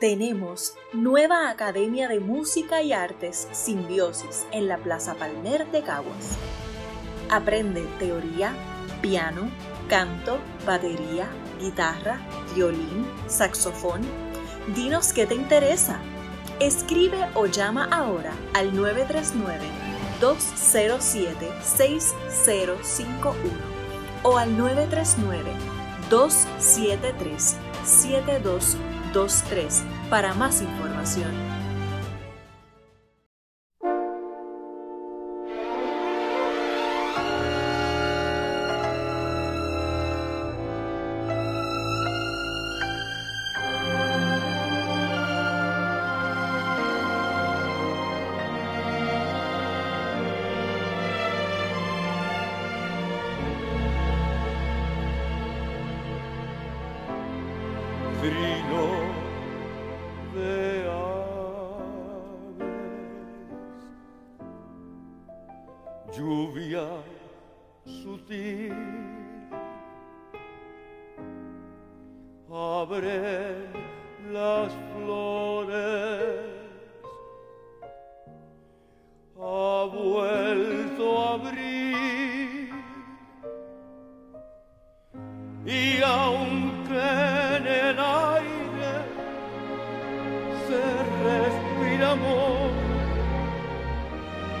tenemos nueva Academia de Música y Artes Simbiosis en la Plaza Palmer de Caguas. Aprende teoría, piano, canto, batería, guitarra, violín, saxofón. Dinos qué te interesa. Escribe o llama ahora al 939-207-6051 o al 939-273-7223 para más información.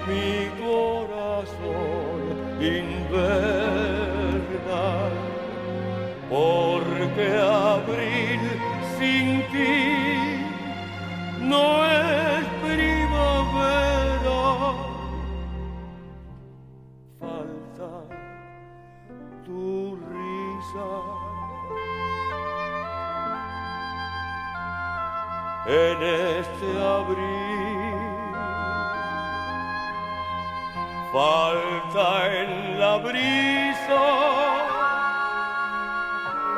mi corazón inverna, porque abril sin ti no es primavera. Falta tu risa en este abril. falta en la brisa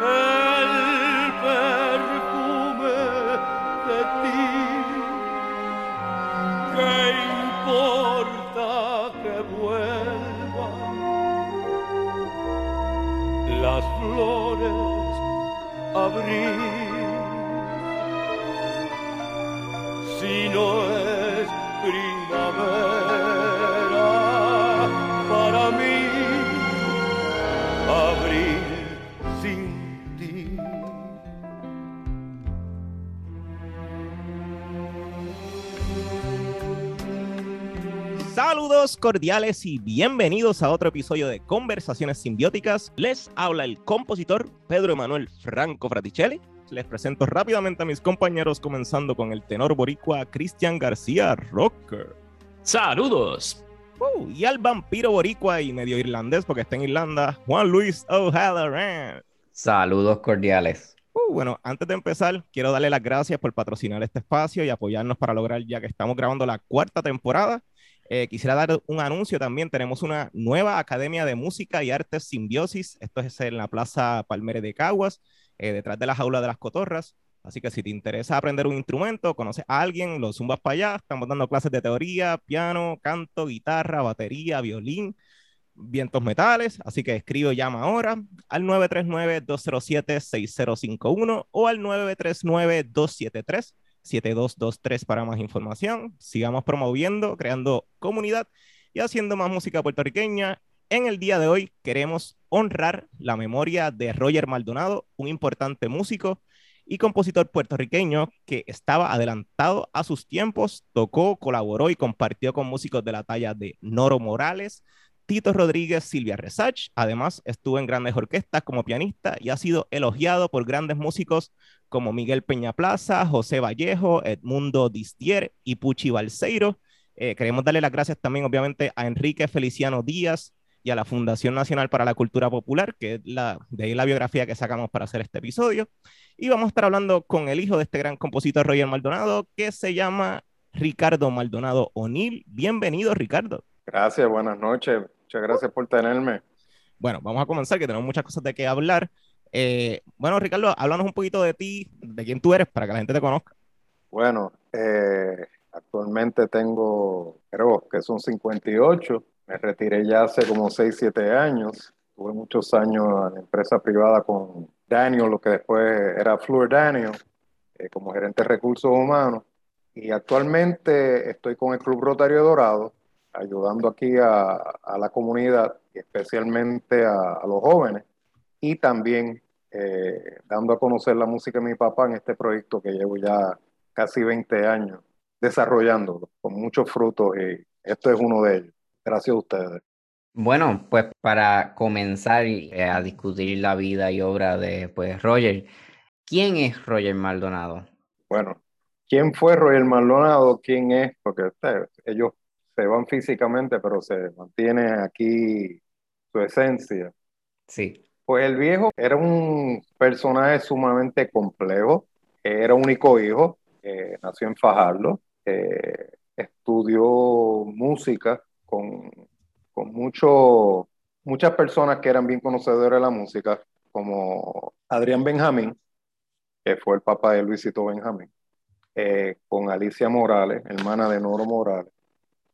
el perfume de ti. ¿Qué importa que vuelva las flores abrir? Cordiales y bienvenidos a otro episodio de Conversaciones Simbióticas. Les habla el compositor Pedro Emanuel Franco Fraticelli. Les presento rápidamente a mis compañeros, comenzando con el tenor boricua Cristian García Rocker. ¡Saludos! Uh, y al vampiro boricua y medio irlandés, porque está en Irlanda, Juan Luis O'Halloran. Saludos cordiales. Uh, bueno, antes de empezar, quiero darle las gracias por patrocinar este espacio y apoyarnos para lograr ya que estamos grabando la cuarta temporada eh, quisiera dar un anuncio también. Tenemos una nueva Academia de Música y Artes Simbiosis. Esto es en la Plaza Palmere de Caguas, eh, detrás de la jaula de las cotorras. Así que si te interesa aprender un instrumento, conoces a alguien, lo zumbas para allá. Estamos dando clases de teoría, piano, canto, guitarra, batería, violín, vientos metales. Así que escribe llama ahora al 939-207-6051 o al 939-273. 7223 para más información. Sigamos promoviendo, creando comunidad y haciendo más música puertorriqueña. En el día de hoy queremos honrar la memoria de Roger Maldonado, un importante músico y compositor puertorriqueño que estaba adelantado a sus tiempos, tocó, colaboró y compartió con músicos de la talla de Noro Morales, Tito Rodríguez, Silvia Resach. Además, estuvo en grandes orquestas como pianista y ha sido elogiado por grandes músicos como Miguel Peña Plaza, José Vallejo, Edmundo Distier y Puchi Balseiro. Eh, queremos darle las gracias también, obviamente, a Enrique Feliciano Díaz y a la Fundación Nacional para la Cultura Popular, que es la, de ahí la biografía que sacamos para hacer este episodio. Y vamos a estar hablando con el hijo de este gran compositor, Roger Maldonado, que se llama Ricardo Maldonado O'Neill. Bienvenido, Ricardo. Gracias, buenas noches. Muchas gracias por tenerme. Bueno, vamos a comenzar, que tenemos muchas cosas de qué hablar. Eh, bueno, Ricardo, háblanos un poquito de ti, de quién tú eres, para que la gente te conozca. Bueno, eh, actualmente tengo, creo que son 58. Me retiré ya hace como 6, 7 años. Tuve muchos años en empresa privada con Daniel, lo que después era Fluor Daniel. eh, como gerente de recursos humanos y actualmente estoy con el Club Rotario Dorado, ayudando aquí a, la comunidad y especialmente a, los jóvenes y también eh, dando a conocer la música de mi papá en este proyecto que llevo ya casi 20 años desarrollándolo con muchos frutos y esto es uno de ellos. Gracias a ustedes. Bueno, pues para comenzar eh, a discutir la vida y obra de pues Roger, ¿quién es Roger Maldonado? Bueno, ¿quién fue Roger Maldonado? ¿Quién es? Porque ellos se van físicamente, pero se mantiene aquí su esencia. Sí. Pues el viejo era un personaje sumamente complejo, era único hijo, eh, nació en Fajardo, eh, estudió música con con mucho, muchas personas que eran bien conocedores de la música, como Adrián Benjamín, que fue el papá de Luisito Benjamín, eh, con Alicia Morales, hermana de Noro Morales,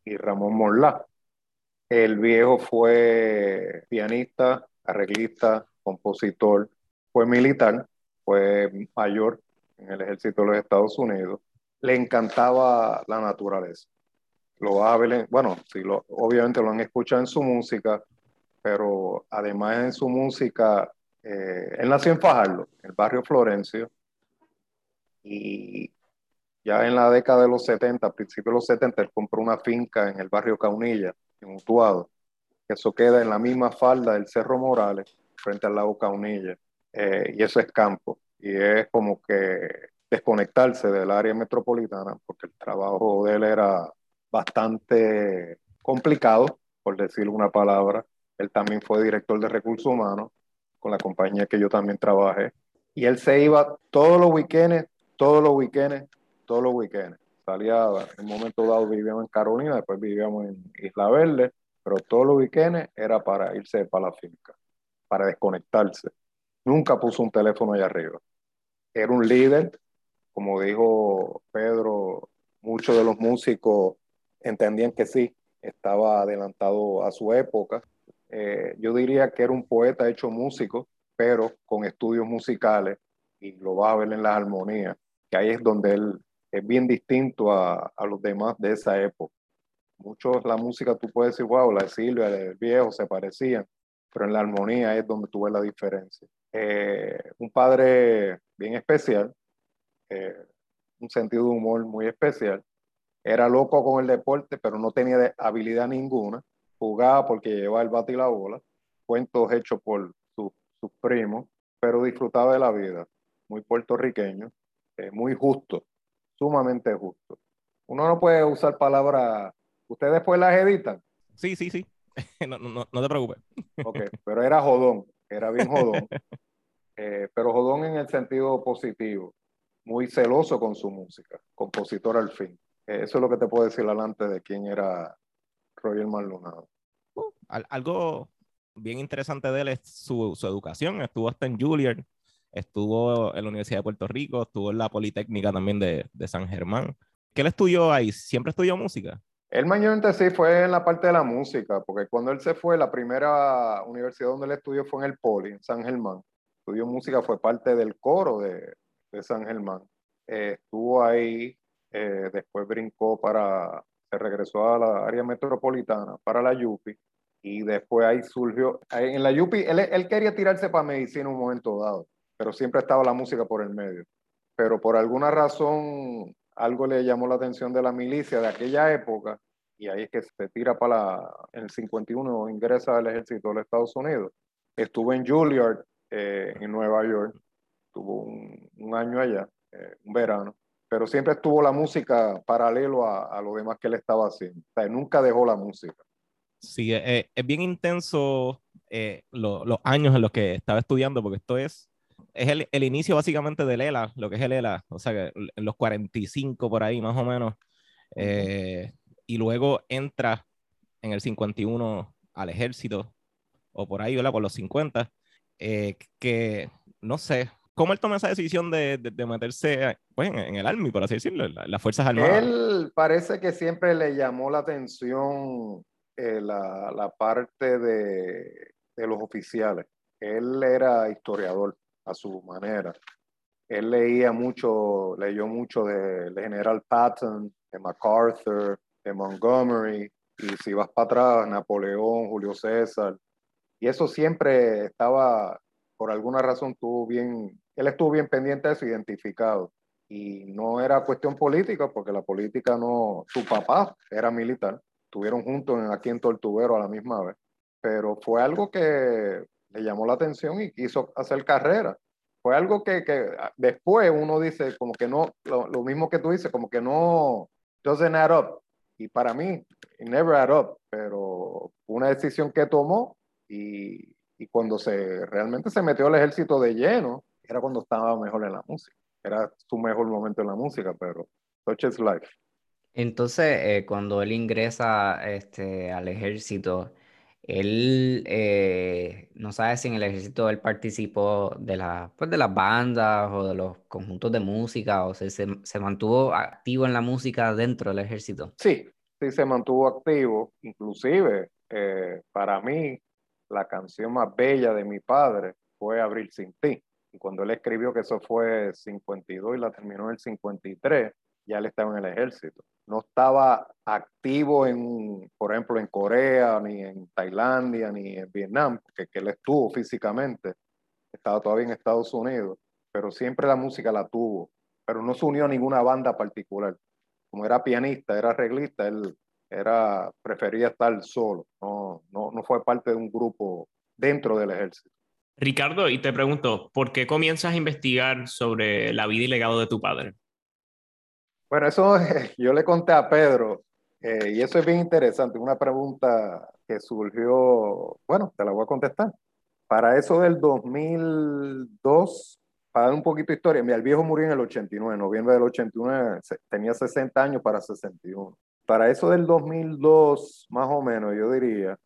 y Ramón Morlá. El viejo fue pianista, arreglista, compositor, fue militar, fue mayor en el ejército de los Estados Unidos. Le encantaba la naturaleza lo vas a ver, bueno, sí, lo, obviamente lo han escuchado en su música, pero además en su música, eh, él nació en Fajardo, en el barrio Florencio, y ya en la década de los 70, a principios de los 70, él compró una finca en el barrio Caunilla, en Utuado, que eso queda en la misma falda del Cerro Morales, frente al lago Caunilla, eh, y eso es campo, y es como que desconectarse del área metropolitana, porque el trabajo de él era bastante complicado, por decir una palabra. Él también fue director de recursos humanos con la compañía que yo también trabajé. Y él se iba todos los weekends, todos los weekends, todos los weekends. Salía, en un momento dado vivíamos en Carolina, después vivíamos en Isla Verde, pero todos los weekends era para irse para la finca, para desconectarse. Nunca puso un teléfono allá arriba. Era un líder, como dijo Pedro, muchos de los músicos entendían que sí, estaba adelantado a su época. Eh, yo diría que era un poeta hecho músico, pero con estudios musicales, y lo vas a ver en las armonías, que ahí es donde él es bien distinto a, a los demás de esa época. Muchos la música tú puedes decir, wow, la de Silvia, del viejo se parecían, pero en la armonía es donde tú ves la diferencia. Eh, un padre bien especial, eh, un sentido de humor muy especial, era loco con el deporte, pero no tenía habilidad ninguna. Jugaba porque llevaba el bate y la bola. Cuentos hechos por sus primos, pero disfrutaba de la vida. Muy puertorriqueño, eh, muy justo, sumamente justo. Uno no puede usar palabras. ¿Ustedes después las editan? Sí, sí, sí. no, no, no te preocupes. ok, pero era jodón, era bien jodón. Eh, pero jodón en el sentido positivo. Muy celoso con su música, compositor al fin. Eso es lo que te puedo decir adelante de quién era Roger Maldonado. Uh, algo bien interesante de él es su, su, educación. Estuvo hasta en Juilliard, estuvo en la Universidad de Puerto Rico, estuvo en la Politécnica también de, de San Germán. ¿Qué él estudió ahí? ¿Siempre estudió música? Él mayormente sí fue en la parte de la música, porque cuando él se fue, la primera universidad donde él estudió fue en el Poli, en San Germán. Estudió música, fue parte del coro de, San Germán. Eh, estuvo ahí eh, después brincó para, se regresó a la área metropolitana, para la Yupi, y después ahí surgió, en la Yupi, él, él quería tirarse para medicina un momento dado, pero siempre estaba la música por el medio. Pero por alguna razón, algo le llamó la atención de la milicia de aquella época, y ahí es que se tira para la, en el 51 ingresa al ejército de los Estados Unidos. Estuvo en Juilliard, eh, en Nueva York, tuvo un, año allá, eh, un verano, pero siempre estuvo la música paralelo a, a lo demás que él estaba haciendo. O nunca dejó la música. Sí, eh, es bien intenso eh, lo, los años en los que estaba estudiando, porque esto es, es el, el, inicio básicamente del ELA, lo que es el ELA, o sea, que en los 45 por ahí más o menos, eh, y luego entra en el 51 al ejército, o por ahí, ¿verdad? Por los 50, eh, que no sé, ¿Cómo él toma esa decisión de, de, de meterse pues, en, en, el Army, por así decirlo, en la, las Fuerzas Armadas? Él parece que siempre le llamó la atención eh, la, la, parte de, de, los oficiales. Él era historiador a su manera. él leía mucho, leyó mucho de, de General Patton, de MacArthur, de Montgomery, y si vas para atrás, Napoleón, Julio César, y eso siempre estaba, por alguna razón, tuvo bien, él estuvo bien pendiente de eso, identificado. Y no era cuestión política, porque la política no, su papá era militar, estuvieron juntos aquí en Tortuguero a la misma vez, pero fue algo que le llamó la atención y quiso hacer carrera. Fue algo que, que después uno dice, como que no, lo, lo, mismo que tú dices, como que no, doesn't add up. Y para mí, never add up, pero una decisión que tomó y, y cuando se realmente se metió al ejército de lleno, era cuando estaba mejor en la música. Era su mejor momento en la música, pero such is life. Entonces, eh, cuando él ingresa este, al ejército, él eh, no sabe si en el ejército él participó de, la, pues de las bandas o de los conjuntos de música o se, se, mantuvo activo en la música dentro del ejército. Sí, sí se mantuvo activo. Inclusive, eh, para mí, la canción más bella de mi padre fue Abril sin ti. Y cuando él escribió que eso fue 52 y la terminó en el 53, ya él estaba en el ejército. No estaba activo en, por ejemplo, en Corea, ni en Tailandia, ni en Vietnam, porque que él estuvo físicamente. Estaba todavía en Estados Unidos, pero siempre la música la tuvo. Pero no se unió a ninguna banda particular. Como era pianista, era arreglista, él era, prefería estar solo, no, no, no fue parte de un grupo dentro del ejército. Ricardo, y te pregunto, ¿por qué comienzas a investigar sobre la vida y legado de tu padre? Bueno, eso yo le conté a Pedro, eh, y eso es bien interesante, una pregunta que surgió, bueno, te la voy a contestar. Para eso del 2002, para dar un poquito de historia, el viejo murió en el 89, en noviembre del 89, tenía 60 años para 61 para eso del 2002, más o menos, yo diría,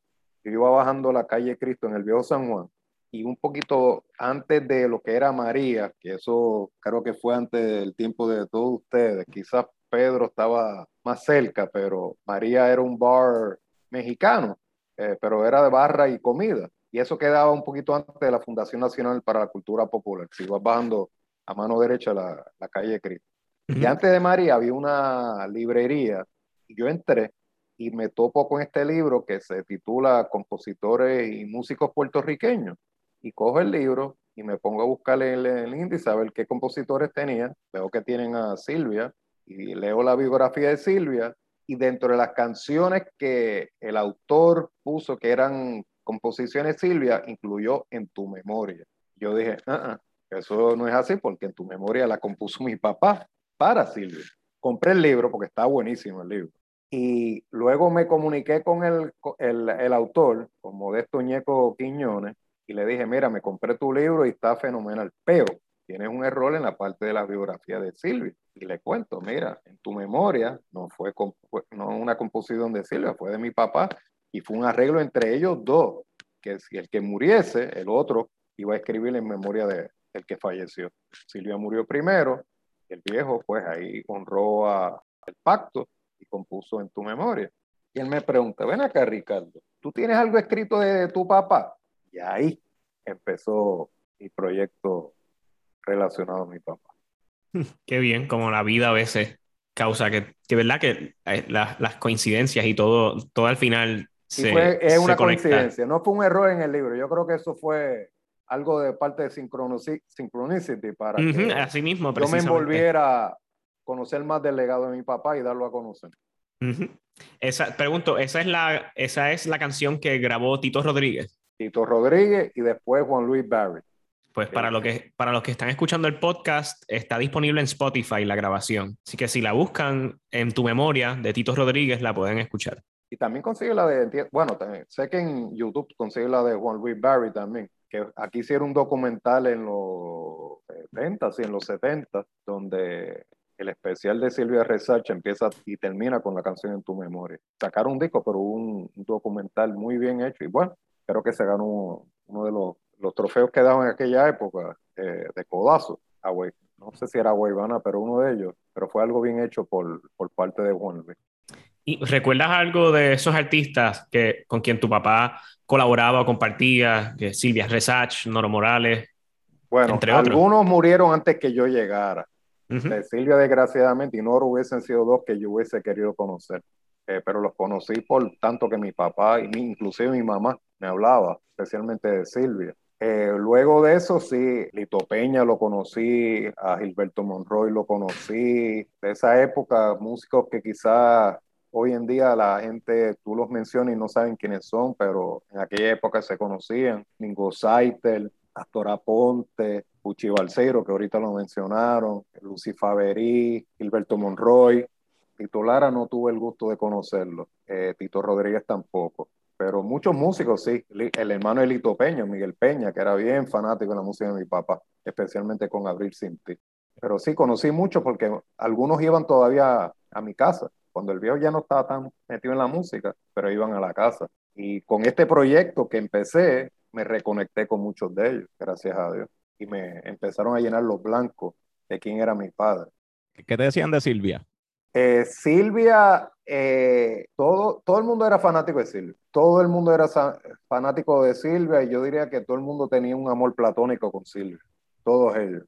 iba bajando la calle Cristo en el viejo San Juan y un poquito antes de lo que era María, que eso creo que fue antes del tiempo de todos ustedes, quizás Pedro estaba más cerca, pero María era un bar mexicano, eh, pero era de barra y comida. Y eso quedaba un poquito antes de la Fundación Nacional para la Cultura Popular. Si ibas bajando a mano derecha la, la calle Cristo. Uh -huh. Y antes de María había una librería yo entré y me topo con este libro que se titula Compositores y Músicos Puertorriqueños. Y cojo el libro y me pongo a buscar el, el índice a ver qué compositores tenía. Veo que tienen a Silvia y leo la biografía de Silvia. Y dentro de las canciones que el autor puso que eran composiciones Silvia, incluyó En tu memoria. Yo dije, uh -uh, eso no es así porque En tu memoria la compuso mi papá para Silvia. Compré el libro porque está buenísimo el libro y luego me comuniqué con el, el, el, autor, con Modesto Ñeco Quiñones, y le dije, mira, me compré tu libro y está fenomenal, pero tienes un error en la parte de la biografía de Silvia. Y le cuento, mira, en tu memoria no fue, no una composición de Silvia, fue de mi papá, y fue un arreglo entre ellos dos, que si el que muriese, el otro iba a escribir en memoria de el que falleció. Silvia murió primero, el viejo pues ahí honró a, el pacto y compuso en tu memoria. Y él me pregunta, ven acá Ricardo, ¿tú tienes algo escrito de tu papá? Y ahí empezó mi proyecto relacionado a mi papá. Qué bien, como la vida a veces causa que, que verdad que eh, la, las coincidencias y todo, todo al final se, fue, es una coincidencia, no fue un error en el libro, yo creo que eso fue algo de parte de Synchronicity para uh -huh, que así mismo, yo me envolviera a conocer más del legado de mi papá y darlo a conocer. Uh -huh. Esa, pregunto, ¿esa es, la, ¿esa es la canción que grabó Tito Rodríguez? Tito Rodríguez y después Juan Luis Barry. Pues para, lo que, para los que están escuchando el podcast, está disponible en Spotify la grabación. Así que si la buscan en tu memoria de Tito Rodríguez, la pueden escuchar. Y también consigue la de, bueno, también, sé que en YouTube consigue la de Juan Luis Barry también, que aquí hicieron un documental en los 70 y en los 70, donde el especial de Silvia Research empieza y termina con la canción en tu memoria. Sacaron un disco, pero un documental muy bien hecho y bueno, creo que se ganó uno de los, los trofeos que daban en aquella época eh, de codazo a Wey. No sé si era Weivana, pero uno de ellos, pero fue algo bien hecho por, por parte de Juan Luis. ¿Y recuerdas algo de esos artistas que, con quien tu papá colaboraba o compartía? Que Silvia Resach, Noro Morales. Bueno, Entre otros. algunos murieron antes que yo llegara. Ujú. De Silvia, desgraciadamente, y Noro hubiesen sido dos que yo hubiese querido conocer. Eh, pero los conocí por tanto que mi papá y mi- inclusive mi mamá me hablaba, especialmente de Silvia. Eh, luego de eso, sí, Lito Peña lo conocí, a Gilberto Monroy lo conocí. De esa época, músicos que quizás hoy en día la gente, tú los mencionas y no saben quiénes son, pero en aquella época se conocían. Mingo Saitel, Astor Aponte, Puchi Balseiro, que ahorita lo mencionaron, Lucy Faverí, Gilberto Monroy. Tito Lara no tuve el gusto de conocerlo, eh, Tito Rodríguez tampoco, pero muchos músicos sí, el hermano de Lito Peña, Miguel Peña, que era bien fanático de la música de mi papá, especialmente con Abril Sin Ti. Pero sí, conocí mucho porque algunos iban todavía a mi casa, cuando el viejo ya no estaba tan metido en la música, pero iban a la casa. Y con este proyecto que empecé, me reconecté con muchos de ellos, gracias a Dios. Y me empezaron a llenar los blancos de quién era mi padre. ¿Qué te decían de Silvia? Eh, Silvia, eh, todo, todo el mundo era fanático de Silvia. Todo el mundo era fanático de Silvia y yo diría que todo el mundo tenía un amor platónico con Silvia. Todos ellos.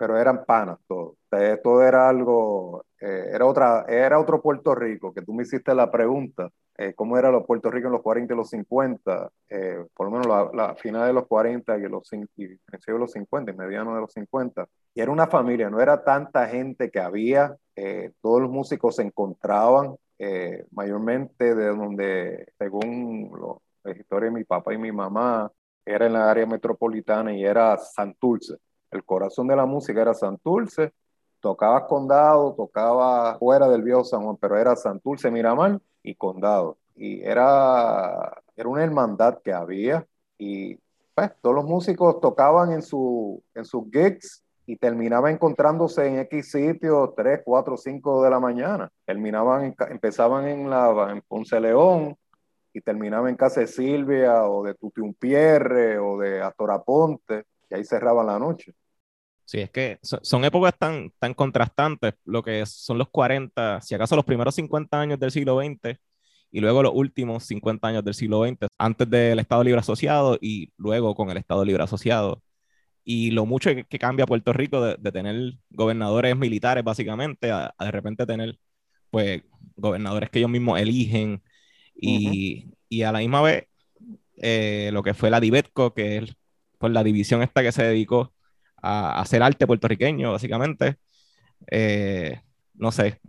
Pero eran panas todos. Todo era algo, eh, era, otra, era otro Puerto Rico, que tú me hiciste la pregunta, eh, cómo era los Puerto Rico en los 40 y los 50, eh, por lo menos la, la final de los 40 y los, y principio de los 50 y mediano de los 50. Y era una familia, no era tanta gente que había, eh, todos los músicos se encontraban eh, mayormente de donde, según lo- la historia de mi papá y mi mamá, era en la área metropolitana y era Santurce. El corazón de la música era Santurce, tocaba Condado, tocaba fuera del viejo San Juan, pero era Santurce, Miramar y Condado. Y era, era una hermandad que había y pues, todos los músicos tocaban en, su, en sus gigs y terminaban encontrándose en X sitios 3, 4, 5 de la mañana. Terminaban, empezaban en, la, en Ponce León y terminaban en casa de Silvia o de Tuti Pierre o de Astor Aponte y ahí cerraban la noche. Sí, es que so- son épocas tan, tan contrastantes, lo que son los 40, si acaso los primeros 50 años del siglo XX y luego los últimos 50 años del siglo XX, antes del Estado Libre Asociado y luego con el Estado Libre Asociado. Y lo mucho que, que cambia Puerto Rico de, de tener gobernadores militares básicamente a, a de repente tener pues gobernadores que ellos mismos eligen y, y a la misma vez eh, lo que fue la Dibetco, que es pues, la división esta que se dedicó a, a hacer arte puertorriqueño, básicamente. Eh, no sé,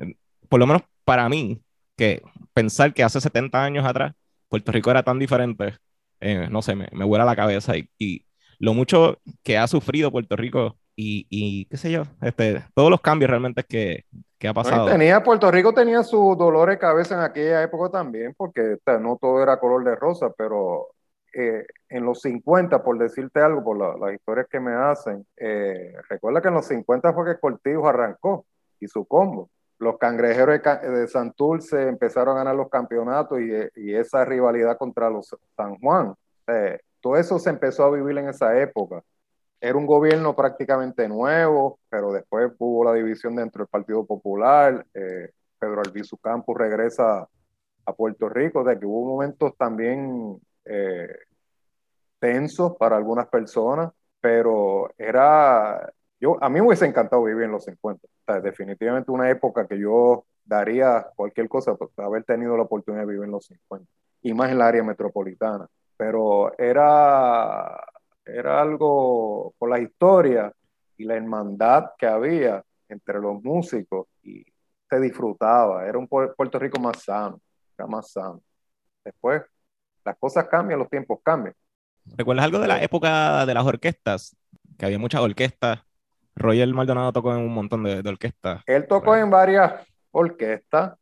por lo menos para mí, que pensar que hace 70 años atrás Puerto Rico era tan diferente, eh, no sé, me, me vuela la cabeza y, y lo mucho que ha sufrido Puerto Rico y, y qué sé yo, este, todos los cambios realmente que, que ha pasado. tenía, Puerto Rico tenía su dolor de cabeza en aquella época también, porque o sea, no todo era color de rosa, pero eh, en los 50, por decirte algo, por la- las historias que me hacen, eh, recuerda que en los 50 fue que Cortijo arrancó y su combo. Los cangrejeros de, de Santurce empezaron a ganar los campeonatos y, y esa rivalidad contra los San Juan. Eh, todo eso se empezó a vivir en esa época era un gobierno prácticamente nuevo, pero después hubo la división dentro del Partido Popular. eh, Pedro Albizu Campos regresa a Puerto Rico, de que hubo momentos también eh, tensos para algunas personas, pero era, yo, a mí me hubiese encantado vivir en los 50. O sea, definitivamente una época que yo daría cualquier cosa por haber tenido la oportunidad de vivir en los 50, y más en la área metropolitana. Pero era, era algo por la historia y la hermandad que había entre los músicos y se disfrutaba. Era un Pu- Puerto Rico más sano, era más sano. Después, las cosas cambian, los tiempos cambian. ¿Recuerdas algo de la época de las orquestas? Que había muchas orquestas. Roger Maldonado tocó en un montón de, de orquestas. Él tocó en varias orquestas,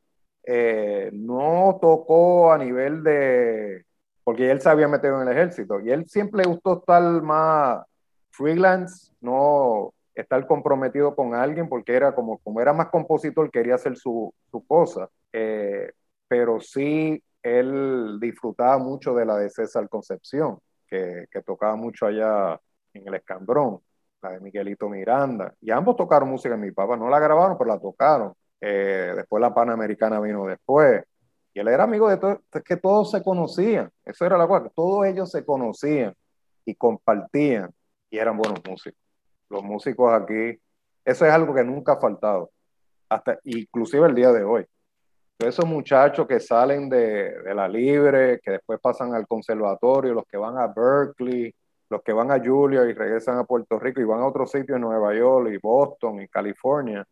eh, no tocó a nivel de, porque él se había metido en el ejército y él siempre le gustó estar más freelance, no estar comprometido con alguien porque era como, como era más compositor, quería hacer su, su cosa, Eh, pero sí él disfrutaba mucho de la de César Concepción, que, tocaba mucho allá en el Escambrón la de Miguelito Miranda, y ambos tocaron música de mi papá, no la grabaron, pero la tocaron. Eh, después la Panamericana vino después, y él era amigo de todos, que todos se conocían, eso era la cosa, todos ellos se conocían y compartían. y eran buenos músicos. Los músicos aquí, eso es algo que nunca ha faltado, hasta inclusive el día de hoy. Esos muchachos que salen de, de, la libre, que después pasan al conservatorio, los que van a Berkeley, los que van a Julia y regresan a Puerto Rico y van a otros sitios en Nueva York y Boston y California.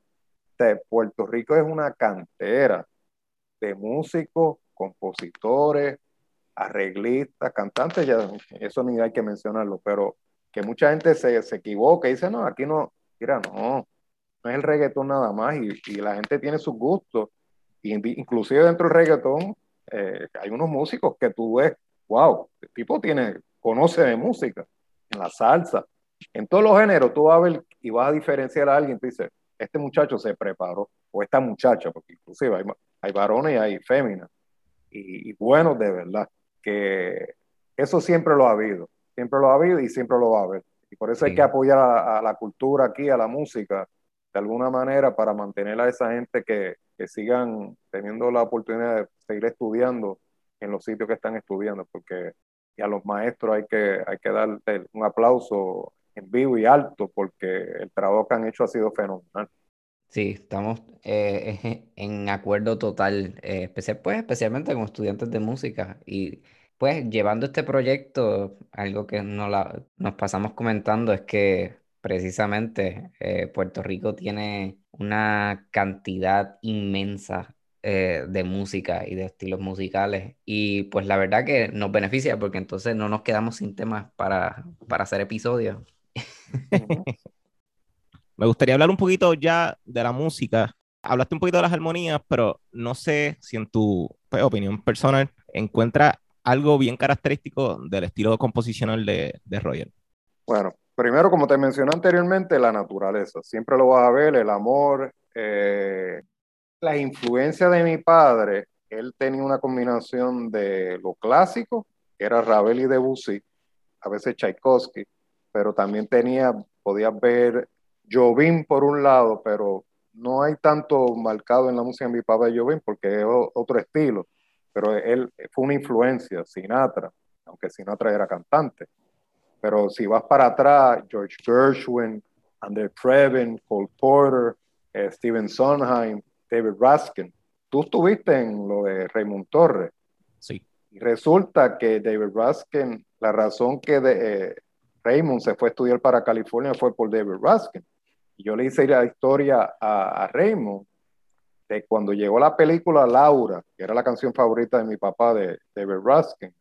Puerto Rico es una cantera de músicos, compositores, arreglistas, cantantes, ya eso ni hay que mencionarlo, pero que mucha gente se, se equivoca y dice, no, aquí no, mira, no, no es el reggaetón nada más y, y la gente tiene sus gustos, y inclusive dentro del reggaetón eh, hay unos músicos que tú ves, wow, el tipo tiene, conoce de música, en la salsa, en todos los géneros, tú vas a ver y vas a diferenciar a alguien, tú dices, este muchacho se preparó, o esta muchacha, porque inclusive hay, hay varones y hay féminas, y, y buenos de verdad, que eso siempre lo ha habido, siempre lo ha habido y siempre lo va a haber. Y por eso hay que apoyar a, la cultura aquí, a la música, de alguna manera para mantener a esa gente que, que sigan teniendo la oportunidad de seguir estudiando en los sitios que están estudiando, porque y a los maestros hay que, hay que darle un aplauso en vivo y alto porque el trabajo que han hecho ha sido fenomenal. Sí, estamos eh, en acuerdo total, eh, especial, pues especialmente como estudiantes de música y pues llevando este proyecto, algo que la, nos pasamos comentando es que precisamente eh, Puerto Rico tiene una cantidad inmensa eh, de música y de estilos musicales. Y pues la verdad que nos beneficia porque entonces no nos quedamos sin temas para, para hacer episodios. Me gustaría hablar un poquito ya de la música. Hablaste un poquito de las armonías, pero no sé si en tu pues, opinión personal encuentra algo bien característico del estilo composicional de, de Roger. Bueno, primero, como te mencioné anteriormente, la naturaleza. Siempre lo vas a ver, el amor, eh, la influencia de mi padre, él tenía una combinación de lo clásico, que era Ravel y Debussy, a veces Tchaikovsky, pero también tenía, podías ver Jobim por un lado, pero no hay tanto marcado en la música de mi papá Jobim porque es otro estilo, pero él fue una influencia, Sinatra, aunque Sinatra era cantante. Pero si vas para atrás, George Gershwin, André Previn, Cole Porter, eh, Steven Sondheim, David Raskin. Tú estuviste en lo de Raymond Torres. Sí. Y resulta que David Raskin, la razón que de, eh, Raymond se fue a estudiar para California fue por David Raskin. Y yo le hice la historia a, Raymond de cuando llegó la película Laura, que era la canción favorita de mi papá de David Raskin,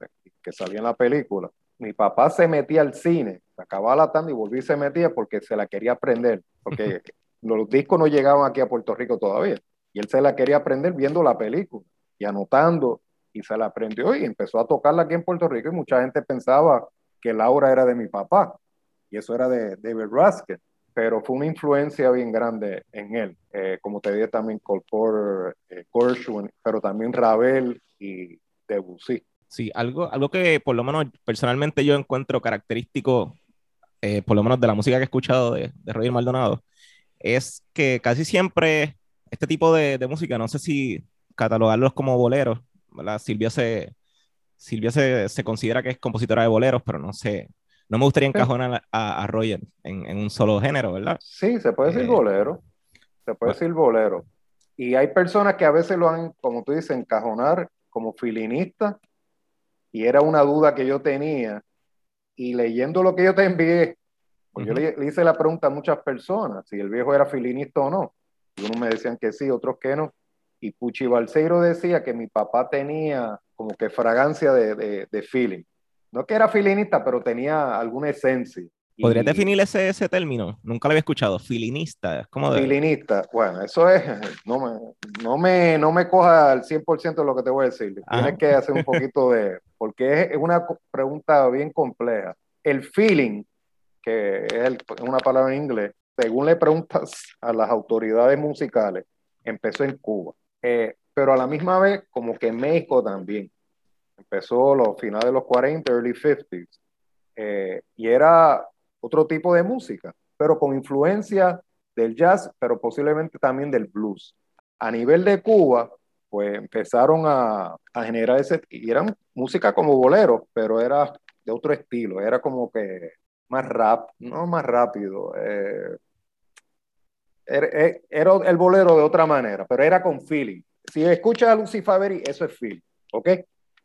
que salía en la película. Mi papá se metía al cine, acababa la tanda y volvía y se metía porque se la quería aprender, porque los discos no llegaban aquí a Puerto Rico todavía. Y él se la quería aprender viendo la película y anotando, y se la aprendió y empezó a tocarla aquí en Puerto Rico. Y mucha gente pensaba que Laura era de mi papá, y eso era de David Raskin, pero fue una influencia bien grande en él. Eh, como te dije también, Cole Porter, eh, Gershwin, pero también Ravel y Debussy. Sí, algo, algo que por lo menos personalmente yo encuentro característico, eh, por lo menos de la música que he escuchado de, de Roger Maldonado, es que casi siempre este tipo de, música, no sé si catalogarlos como boleros, ¿verdad? Silvia se, Silvia se, considera que es compositora de boleros, pero no sé, no me gustaría encajonar a, a Roger en, un solo género, ¿verdad? Sí, se puede decir eh, bolero, se puede decir bolero. Y hay personas que a veces lo han, como tú dices, encajonar como filinista, y era una duda que yo tenía, y leyendo lo que yo te envié, pues yo le, le, hice la pregunta a muchas personas, si el viejo era filinista o no. Y unos me decían que sí, otros que no. Y Puchi Balseiro decía que mi papá tenía como que fragancia de, de, feeling. No que era filinista, pero tenía alguna esencia. ¿Podrías definir ese, ese término? Nunca lo había escuchado. Filinista. ¿Cómo de... Filinista. Bueno, eso es. No me, no me, no me coja al 100% de lo que te voy a decir. Tienes que hacer un poquito de. Porque es una pregunta bien compleja. El feeling, que es una palabra en inglés, según le preguntas a las autoridades musicales, empezó en Cuba. Eh, pero a la misma vez, como que en México también. Empezó los finales de los 40, early 50s. Eh, y era otro tipo de música, pero con influencia del jazz, pero posiblemente también del blues. A nivel de Cuba, pues empezaron a, a generar ese, y eran música como bolero, pero era de otro estilo, era como que más rap, no más rápido. Eh, era, eh, era, el bolero de otra manera, pero era con feeling. Si escuchas a Lucy Faveri, eso es feeling, ¿ok?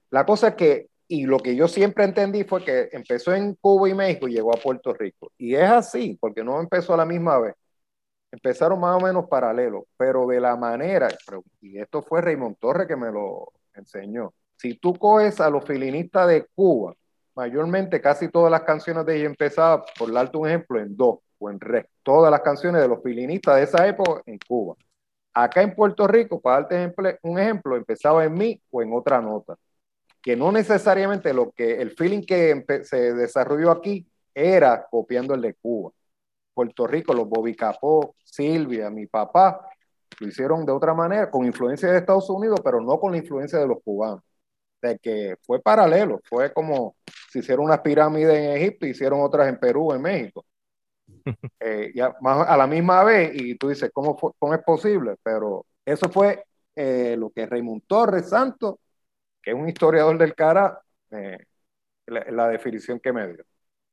La cosa es que, y lo que yo siempre entendí fue que empezó en Cuba y México y llegó a Puerto Rico. Y es así, porque no empezó a la misma vez. Empezaron más o menos paralelos, pero de la manera, y esto fue Raymond Torres que me lo enseñó. Si tú coges a los filinistas de Cuba, mayormente casi todas las canciones de ella empezaban, por darte un ejemplo, en do o en re. Todas las canciones de los filinistas de esa época en Cuba. Acá en Puerto Rico, para darte un ejemplo, empezaba en mi o en otra nota. Que no necesariamente lo que el feeling que se desarrolló aquí era copiando el de Cuba. Puerto Rico, los Bobby Capó, Silvia, mi papá, lo hicieron de otra manera, con influencia de Estados Unidos, pero no con la influencia de los cubanos de que fue paralelo, fue como si hicieron unas pirámides en Egipto, hicieron otras en Perú, en México. Eh, ya, más, a la misma vez, y tú dices, ¿cómo, cómo es posible? Pero eso fue eh, lo que Raymond Torres Santos, que un historiador del cara, eh, la, definición que me dio.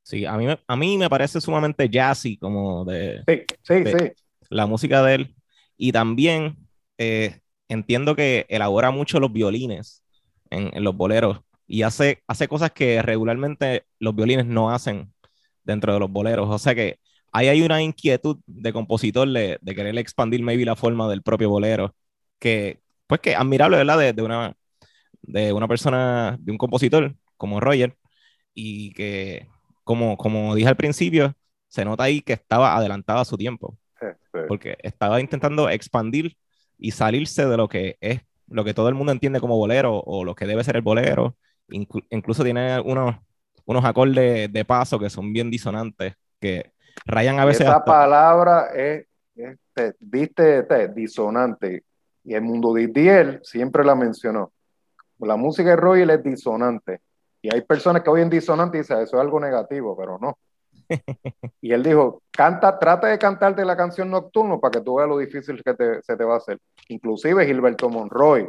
Sí, a mí, a mí me parece sumamente jazzy, como de, sí, sí, sí. la música de él. Y también entiendo que elabora mucho los violines en, los boleros y hace, hace cosas que regularmente los violines no hacen dentro de los boleros. O sea que ahí hay una inquietud de compositor de, de querer expandir maybe la forma del propio bolero, que pues que admirable, ¿verdad? De, de, una, de una persona, de un compositor como Roger, y que como, como dije al principio, se nota ahí que estaba adelantado a su tiempo, porque estaba intentando expandir y salirse de lo que es lo que todo el mundo entiende como bolero o lo que debe ser el bolero. incluso tiene unos, unos acordes de paso que son bien disonantes, que rayan a veces. Esa palabra es, viste, disonante. Y el mundo de Diel siempre la mencionó. La música de Royal es disonante. Y hay personas que oyen disonante y dicen, eso es algo negativo, pero no. y él dijo, canta, trata de cantarte la canción Nocturno para que tú veas lo difícil que se te va a hacer. Inclusive Gilberto Monroy,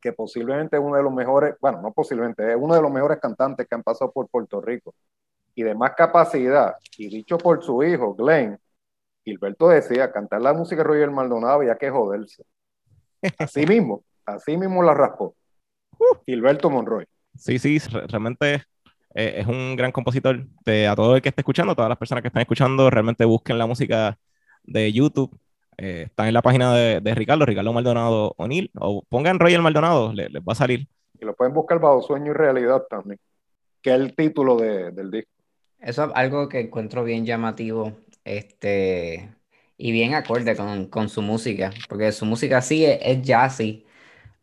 que posiblemente es uno de los mejores, bueno, no posiblemente, es uno de los mejores cantantes que han pasado por Puerto Rico y de más capacidad, y dicho por su hijo, Glenn, Gilberto decía, cantar la música de Roger Maldonado había que joderse. Así mismo, así mismo la raspó. Gilberto Monroy. Sí, sí, realmente eh, es un gran compositor. De, a todo el que esté escuchando, todas las personas que están escuchando, realmente busquen la música de YouTube. Eh, está en la página de, de, Ricardo, Ricardo Maldonado O'Neill, o pongan Roger Maldonado, les, va a salir. Y lo pueden buscar bajo sueño y realidad también, que es el título de, del disco. Eso es algo que encuentro bien llamativo este, y bien acorde con, con su música, porque su música sí es, es jazzy,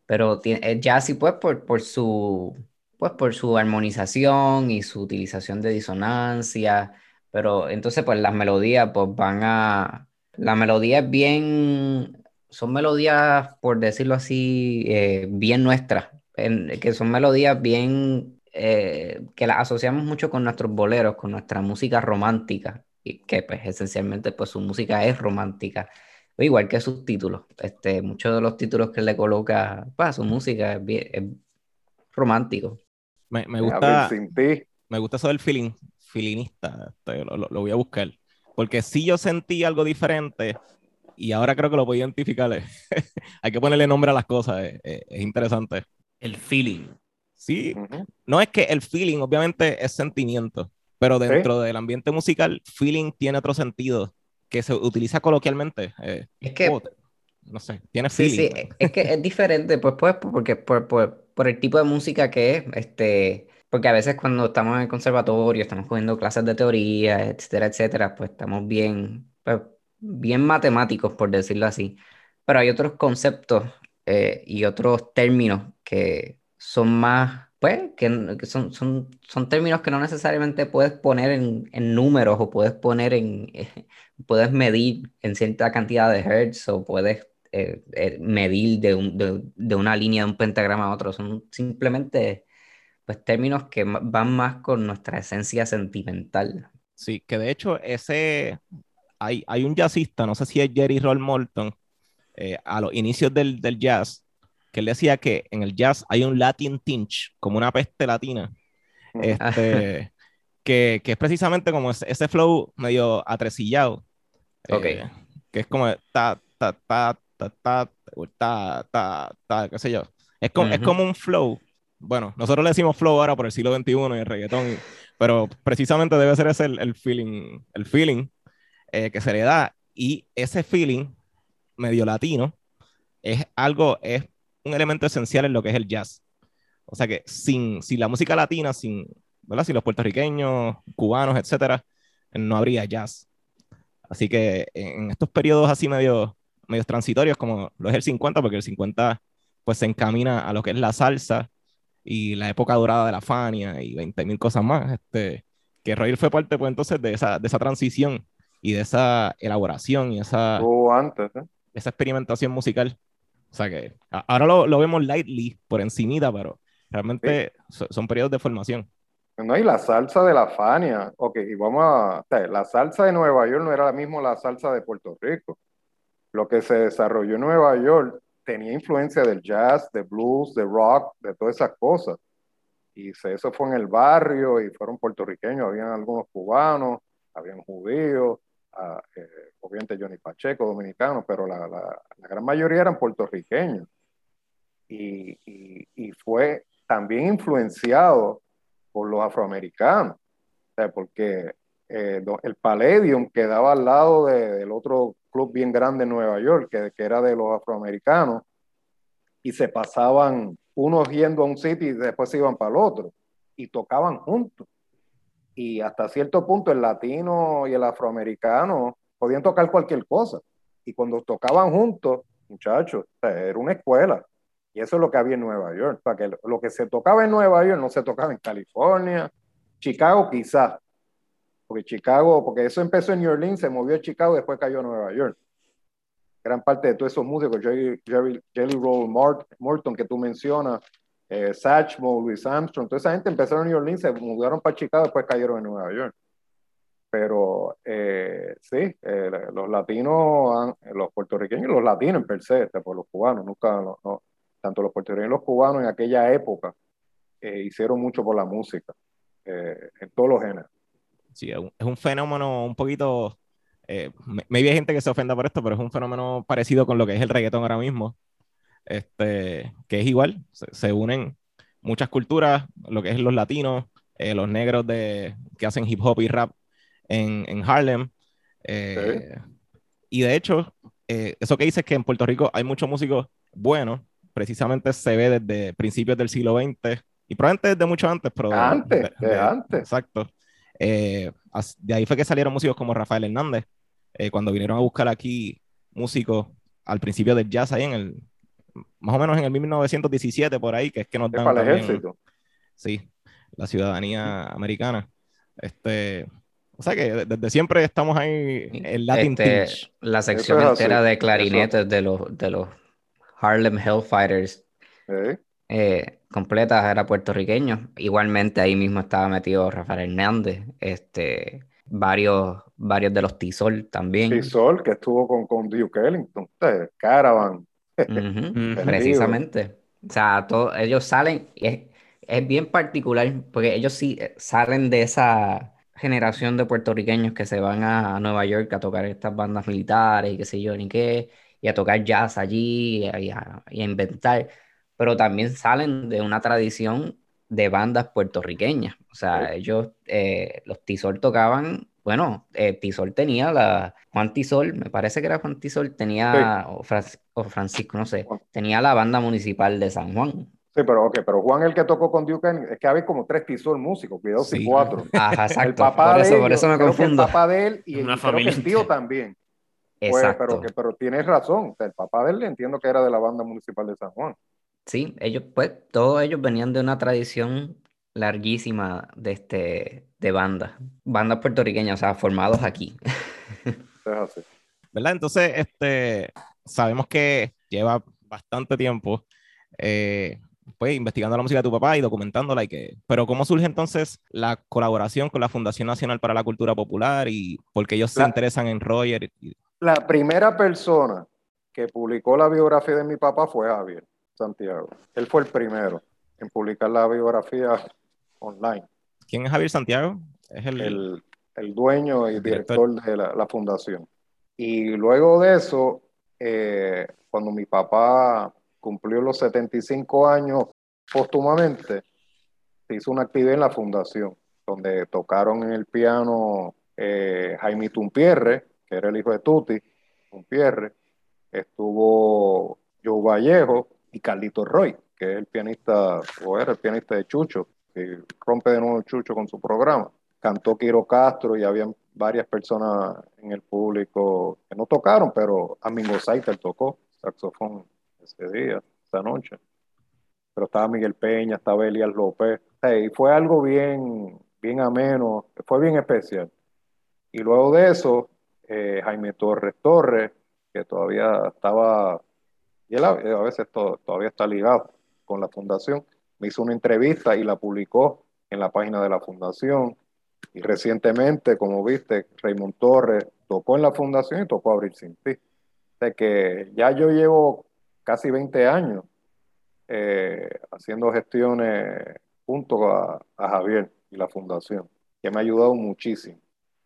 pero tiene, es jazzy pues por, por su pues por su armonización y su utilización de disonancia, pero entonces pues las melodías pues van a, las melodías bien, son melodías por decirlo así, eh, bien nuestras, que son melodías bien, eh, que las asociamos mucho con nuestros boleros, con nuestra música romántica, y que pues esencialmente pues su música es romántica igual que sus títulos. Este, muchos de los títulos que le coloca para pues, su música es, bien, es romántico. Me, me gusta. Me gusta eso del feeling, feelingista. Este, lo, lo, voy a buscar. Porque si yo sentí algo diferente y ahora creo que lo puedo identificar. Hay que ponerle nombre a las cosas. Es, interesante. El feeling. Sí. No es que el feeling, obviamente, es sentimiento. Pero dentro del ambiente musical, feeling tiene otro sentido que se utiliza coloquialmente. Eh, es que. Oh, no sé, tiene feeling. Sí, sí, es que es diferente, pues, pues, porque por, por, por el tipo de música que es, este, porque a veces cuando estamos en el conservatorio, estamos cogiendo clases de teoría, etcétera, etcétera, pues estamos bien, pues, bien matemáticos, por decirlo así. Pero hay otros conceptos eh, y otros términos que son más, pues, que, que son, son, son, términos que no necesariamente puedes poner en, en números o puedes poner en, puedes medir en cierta cantidad de hertz o puedes eh, eh, medir de, un, de, de, una línea de un pentagrama a otro, son simplemente pues, términos que van más con nuestra esencia sentimental. Sí, que de hecho ese, hay, hay un jazzista, no sé si es Jerry Roll Morton, eh, a los inicios del, del, jazz, que él decía que en el jazz hay un Latin tinge, como una peste latina. Este, que, que es precisamente como ese, ese flow medio atresillado. Ok. eh, que es como ta, ta, ta, ta, ta, ta, ta, ta, qué sé yo. Es como, es Ujú. como un flow. Bueno, nosotros le decimos flow ahora por el siglo XXI y el reggaetón, y- pero precisamente debe ser ese el, el feeling, el feeling eh, que se le da. Y ese feeling medio latino es algo, es un elemento esencial en lo que es el jazz. O sea que sin, sin la música latina, sin, ¿verdad? sin los puertorriqueños, cubanos, etcétera, no habría jazz. Así que en estos periodos así medio, medio transitorios, como lo es el 50, porque el 50 pues se encamina a lo que es la salsa y la época dorada de la Fania y 20 mil cosas más, este, que Roger fue parte pues entonces de esa, de esa transición y de esa elaboración y esa, Estuvo antes, ¿eh? esa experimentación musical. O sea que a- ahora lo, lo vemos lightly, por encimita, pero realmente so- son periodos de formación. No, y la salsa de la Fania, ok, y vamos a, la salsa de Nueva York no era la misma la salsa de Puerto Rico. Lo que se desarrolló en Nueva York tenía influencia del jazz, de blues, de rock, de todas esas cosas. Y eso fue en el barrio y fueron puertorriqueños, habían algunos cubanos, habían judíos, ah, eh, obviamente Johnny Pacheco, dominicano, pero la, la- la gran mayoría eran puertorriqueños. Y, y- y fue también influenciado por los afroamericanos, o sea, porque eh, el Palladium quedaba al lado de- del otro club bien grande en Nueva York, que, que era de los afroamericanos, y se pasaban unos yendo a un sitio y después se iban para el otro, y tocaban juntos. Y hasta cierto punto el latino y el afroamericano podían tocar cualquier cosa. Y cuando tocaban juntos, muchachos, o sea, era una escuela. Y eso es lo que había en Nueva York. Para que lo que se tocaba en Nueva York no se tocaba en California, Chicago quizás. Porque Chicago, porque eso empezó en New Orleans, se movió a Chicago después cayó a Nueva York. Gran parte de todos esos músicos, Jerry, Jerry- Jelly Roll Mort- Morton, que tú mencionas, eh, Satchmo, Louis Armstrong, toda esa gente empezaron en New Orleans, se mudaron para Chicago, después cayeron en Nueva York. Pero eh, sí, eh, los latinos, han- los puertorriqueños los latinos en per se, este, por los cubanos, nunca, no- tanto los puertorriqueños y los cubanos en aquella época eh, hicieron mucho por la música, en todos los géneros. Sí, es un, fenómeno un poquito, maybe hay gente que se ofenda por esto, pero es un fenómeno parecido con lo que es el reggaetón ahora mismo, este, que es igual, se, se unen muchas culturas, lo que es los latinos, los negros de, que hacen hip hop y rap en, en Harlem, eh, y de hecho, eh, eso que dices que en Puerto Rico hay muchos músicos buenos, precisamente se ve desde principios del siglo XX, y probablemente desde mucho antes, pero... de- Antes, de antes. Exacto. Eh, de ahí fue que salieron músicos como Rafael Hernández, eh, cuando vinieron a buscar aquí músicos al principio del jazz, ahí en el, más o menos en el 1917, por ahí, que es que nos Es dan para el ejército. sí, la ciudadanía americana. Este, o sea que de- desde siempre estamos ahí en Latin Este, la sección es así, entera de eso. clarinetes de los, de los Harlem Hellfighters ¿eh? eh, completas era puertorriqueño. Igualmente ahí mismo estaba metido Rafael Hernández, este, varios, varios de los Tisol también. Y Sol, que estuvo con, con Duke Ellington, Caravan. Precisamente. O sea, todo- ellos salen, es, es bien particular, porque ellos sí eh, salen de esa generación de puertorriqueños que se van a, a Nueva York a tocar estas bandas militares y qué sé yo, ni qué, y a tocar jazz allí y a, y a- inventar, pero también salen de una tradición de bandas puertorriqueñas. O sea, ellos, eh, los Tisol tocaban, bueno, eh, Tisol tenía la, Juan Tisol, me parece que era Juan Tisol, tenía, o, Fran- o Francisco, no sé, tenía la banda municipal de San Juan. Sí, pero, okay, pero Juan el que tocó con Duke es que había como tres Tisol músicos, cuidado si Sí. cuatro. Ajá, El exacto, papá por de eso, por ellos, eso me confundo. el papá de él y, Una y creo que familia el tío también. Pues, Exacto. pero, que, pero tienes razón, o sea, el papá de él entiendo que era de la banda municipal de San Juan. Sí, ellos, pues, todos ellos venían de una tradición larguísima de este, de bandas, bandas puertorriqueñas, o sea, formados aquí. Es así. ¿verdad? Entonces, este, sabemos que lleva bastante tiempo eh, pues, investigando la música de tu papá y documentándola. Y que, pero ¿cómo surge entonces la colaboración con la Fundación Nacional para la Cultura Popular y por qué ellos se La- interesan en Roger? Y- La primera persona que publicó la biografía de mi papá fue Javier Santiago. Él fue el primero en publicar la biografía online. ¿Quién es Javier Santiago? Es el, el, el dueño y director, director. de la, la fundación. Y luego de eso, eh, cuando mi papá cumplió los 75 años póstumamente, se hizo una actividad en la fundación, donde tocaron en el piano eh, Jaime Tumpierre, que era el hijo de Tuti, Tumpierre, estuvo Joe Vallejo y Carlito Roy, que es el pianista, o era el pianista de Chucho, que rompe de nuevo Chucho con su programa. Cantó Quiro Castro y había varias personas en el público que no tocaron, pero Amingo Saiter tocó saxofón ese día, esa noche. Pero estaba Miguel Peña, estaba Elías López. O sea, y fue algo bien, bien ameno, fue bien especial. Y luego de eso, eh, Jaime Torres Torres, que todavía estaba, y él a, a veces to- todavía está ligado con la fundación, me hizo una entrevista y la publicó en la página de la fundación. Y recientemente, como viste, Raymond Torres tocó en la fundación y tocó Abrir Sin Ti. O sea que ya yo llevo casi 20 años eh, haciendo gestiones junto a, a Javier y la fundación, que me ha ayudado muchísimo.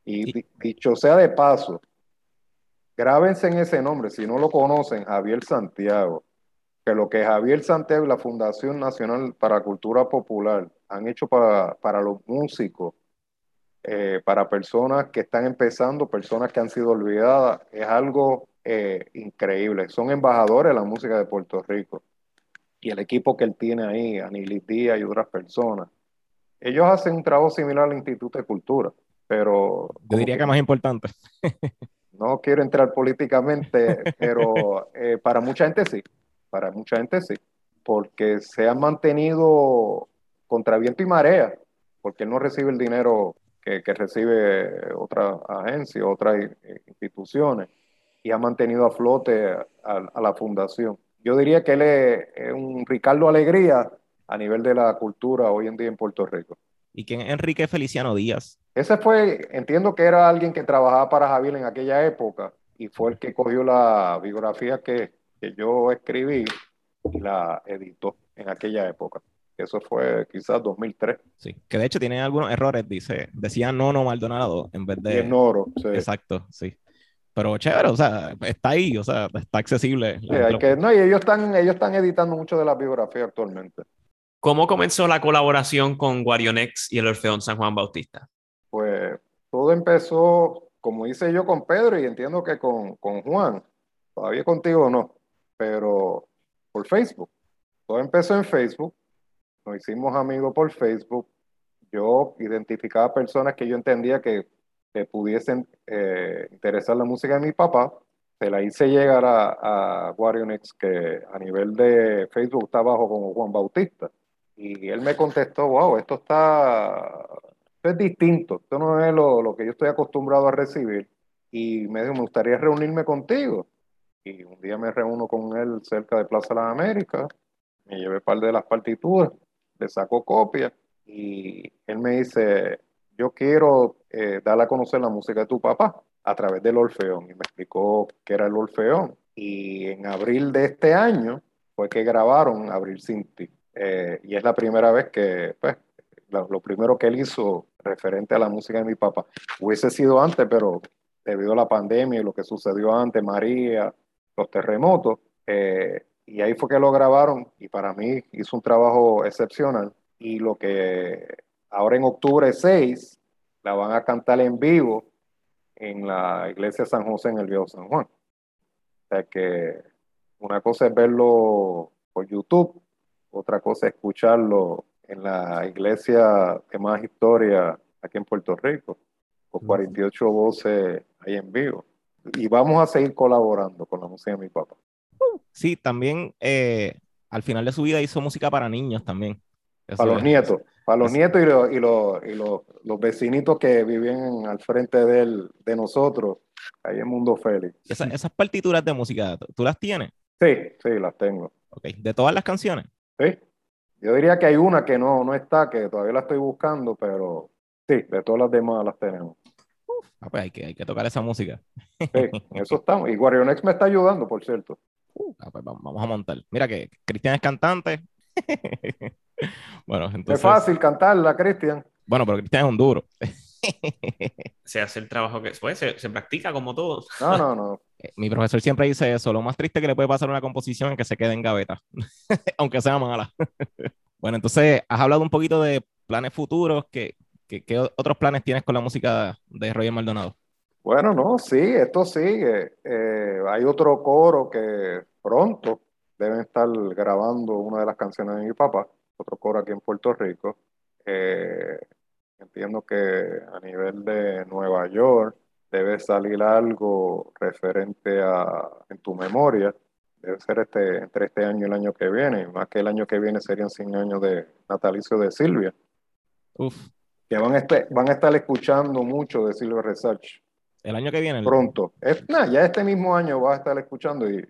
Y Y- di- dicho sea de paso, grábense en ese nombre, si no lo conocen, Javier Santiago, que lo que Javier Santiago y la Fundación Nacional para Cultura Popular han hecho para, para los músicos, eh, para personas que están empezando, personas que han sido olvidadas, es algo eh, increíble. Son embajadores de la música de Puerto Rico. Y el equipo que él tiene ahí, Anilis Díaz y otras personas, ellos hacen un trabajo similar al Instituto de Cultura, pero yo diría que que más importante. no quiero entrar políticamente, pero eh, para mucha gente sí, para mucha gente sí, porque se han mantenido contra viento y marea, porque él no recibe el dinero que, que recibe otra agencia, otras eh, instituciones, y ha mantenido a flote a, a la fundación. Yo diría que él es, es un Ricardo Alegría a nivel de la cultura hoy en día en Puerto Rico. ¿Y quién es Enrique Feliciano Díaz? Ese fue, entiendo que era alguien que trabajaba para Javier en aquella época y fue el que cogió la biografía que, que yo escribí y la editó en aquella época. Eso fue quizás 2003. Sí, que de hecho tiene algunos errores, dice, decía Nono Maldonado en vez Y de... en Noro. sí. Exacto, sí. Pero chévere, o sea, está ahí, o sea, está accesible. Sí, hay que- no, y ellos están, ellos están editando mucho de la biografía actualmente. ¿Cómo comenzó la colaboración con Guarionex y el Orfeón San Juan Bautista? Pues todo empezó, como hice yo con Pedro y entiendo que con, con Juan, todavía contigo no, pero por Facebook. Todo empezó en Facebook, nos hicimos amigos por Facebook. Yo identificaba personas que yo entendía que, que pudiesen eh, interesar la música de mi papá. Se la hice llegar a, a Guarionex, que a nivel de Facebook está abajo como Juan Bautista. Y él me contestó, wow, esto está, esto es distinto, esto no es lo, lo que yo estoy acostumbrado a recibir. Y me dijo, me gustaría reunirme contigo. Y un día me reúno con él cerca de Plaza de las Américas, me llevé par de las partituras, le saco copia y él me dice, yo quiero eh, darle a conocer la música de tu papá a través del Orfeón. Y me explicó qué era el Orfeón. Y en abril de este año fue que grabaron Abril Sin Ti. Eh, y es la primera vez que, pues, lo, lo primero que él hizo referente a la música de mi papá. Hubiese sido antes, pero debido a la pandemia y lo que sucedió antes, María, los terremotos, eh, y ahí fue que lo grabaron y para mí hizo un trabajo excepcional. Y lo que ahora en octubre 6 la van a cantar en vivo en la iglesia de San José en el Viejo San Juan. O sea que una cosa es verlo por YouTube, otra cosa es escucharlo en la iglesia de más historia aquí en Puerto Rico, con 48 voces ahí en vivo. Y vamos a seguir colaborando con la música de mi papá. Sí, también eh, al final de su vida hizo música para niños también. Para los nietos, para los nietos y, los, y, los, y los, los vecinitos que viven al frente de, él, de nosotros, ahí en Mundo Félix. esa- esas partituras de música, ¿tú- ¿tú las tienes? Sí, sí, las tengo. Ok, de todas las canciones. Sí. Yo diría que hay una que no, no está, que todavía la estoy buscando, pero sí, de todas las demás las tenemos. Ah, pues hay que, hay que tocar esa música. Sí, eso estamos. Y Guarionex me está ayudando, por cierto. Ah, pues vamos, vamos a montar. Mira que Cristian es cantante. bueno, No entonces. es fácil cantarla, Cristian. Bueno, pero Cristian es un duro. se hace el trabajo que pues, se, se practica como todo. No, no, no. Eh, Mi profesor siempre dice eso, lo más triste que le puede pasar a una composición es que se quede en gaveta, aunque sea mala. bueno, entonces, has hablado un poquito de planes futuros, ¿qué, qué, qué otros planes tienes con la música de Roger Maldonado? Bueno, no, sí, esto sigue. Eh, hay otro coro que pronto deben estar grabando una de las canciones de mi papá, otro coro aquí en Puerto Rico. Eh, entiendo que a nivel de Nueva York debe salir algo referente a En tu memoria. Debe ser este, entre este año y el año que viene. Más que el año que viene serían 100 años de natalicio de Silvia. Uf, Que van a, este- van a estar escuchando mucho de Silvia Research el año que viene. pronto. Es, nah, ya este mismo año vas a estar escuchando y,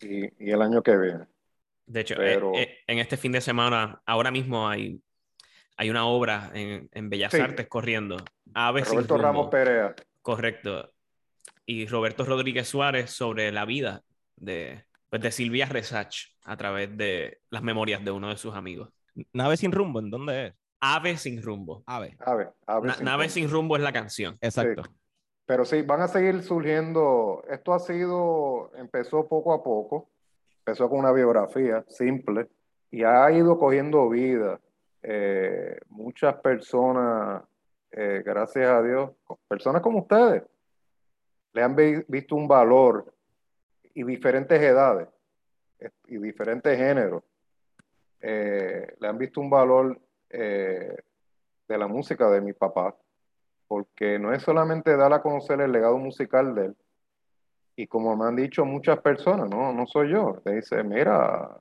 y, y el año que viene. De hecho, Pero- eh, eh, en este fin de semana, ahora mismo hay, hay una obra en, en Bellas Sí. Artes corriendo. Aves sin Roberto rumbo. Ramos Perea. Correcto. Y Roberto Rodríguez Suárez sobre la vida de, pues, de Silvia Resach a través de las memorias de uno de sus amigos. Nave sin rumbo, ¿en dónde es? Ave sin rumbo. Ave. A ver, a ver Na- si- Nave sin rumbo es la canción. Exacto. Pero sí, van a seguir surgiendo. Esto ha sido, empezó poco a poco, empezó con una biografía simple y ha ido cogiendo vida. Eh, muchas personas, eh, gracias a Dios, personas como ustedes, le han vi- visto un valor y diferentes edades eh, y diferentes géneros. le han visto un valor de la música de mi papá porque no es solamente dar a conocer el legado musical de él, y como me han dicho muchas personas, no, no soy yo, te dice, mira,